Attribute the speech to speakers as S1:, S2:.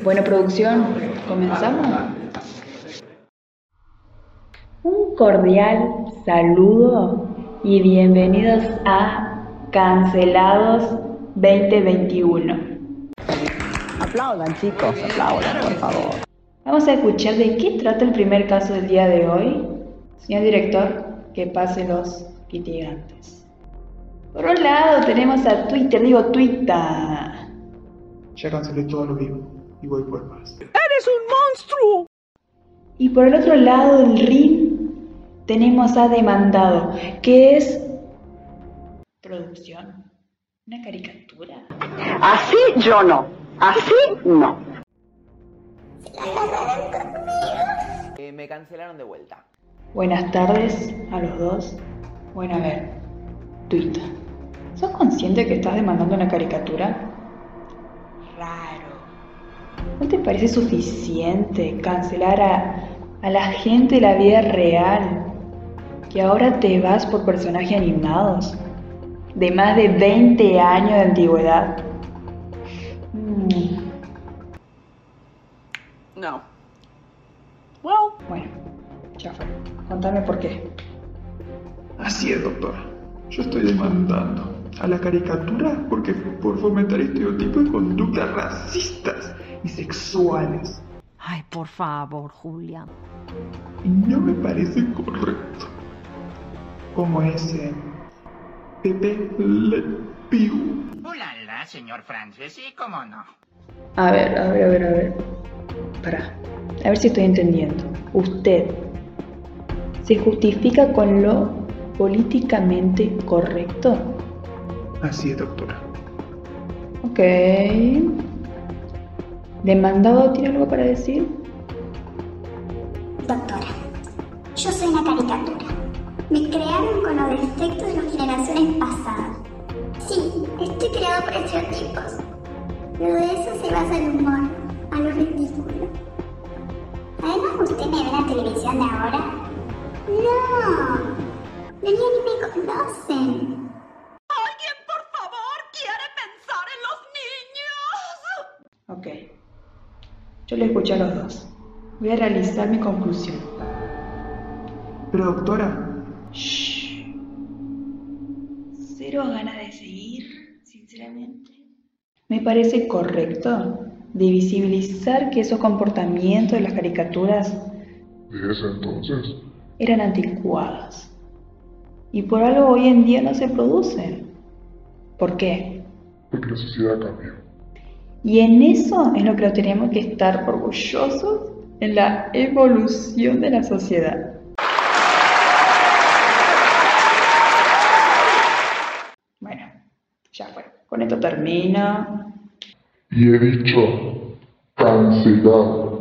S1: Bueno, producción, ¿comenzamos? Un cordial saludo y bienvenidos a Cancelados 2021.
S2: Aplaudan chicos, aplaudan por favor.
S1: Vamos a escuchar de qué trata el primer caso del día de hoy. Señor director, que pase los litigantes. Por un lado tenemos a Twitter, digo Twitter.
S3: Ya cancelé todo lo vivo y voy por más.
S2: ¡Eres un monstruo!
S1: Y por el otro lado del ring tenemos a Demandado, que es producción. Una caricatura.
S2: Así yo no, así no.
S4: Eh, me cancelaron de vuelta.
S1: Buenas tardes a los dos. Bueno, a ver, Twitter. ¿Sos consciente que estás demandando una caricatura? ¿No te parece suficiente cancelar a, a la gente de la vida real? Que ahora te vas por personajes animados de más de 20 años de antigüedad. Mm,
S2: No. Well,
S1: Bueno, ya fue. Contame por qué.
S3: Así es, doctora. Yo estoy demandando a la caricatura porque por fomentar estereotipos y conductas racistas y sexuales.
S5: Ay, por favor, Julia.
S3: Y no me parece correcto. Como ese Pepe Le Pew.
S6: Hola, señor Francis, sí, cómo no.
S1: A ver, a ver, a ver, a ver. Pará. A ver si estoy entendiendo. Usted se justifica con lo políticamente correcto.
S3: Así es, doctora.
S1: Ok. ¿Demandado tiene algo para decir?
S7: Doctora, yo soy una caricatura. Me crearon con los defectos de las generaciones pasadas. Sí, estoy creado por estereotipos. Pero de eso se basa el humor, a lo ridículo. Además, ¿usted me ve en la televisión de ahora? No, mí ni me conocen.
S2: ¿alguien por favor quiere pensar en los niños?
S1: Ok. Yo le escuché a los dos. Voy a realizar mi conclusión.
S3: Pero, doctora,
S1: Shh. Cero ganas de seguir, sinceramente. Me parece correcto de visibilizar que esos comportamientos de las caricaturas
S8: ¿De ese entonces?
S1: eran anticuados. Y por algo hoy en día no se producen. ¿Por qué?
S8: Porque la sociedad cambió.
S1: Y en eso es lo que tenemos que estar orgullosos en la evolución de la sociedad. Bueno, ya fue. Con esto termino.
S8: Y he dicho, cancelado.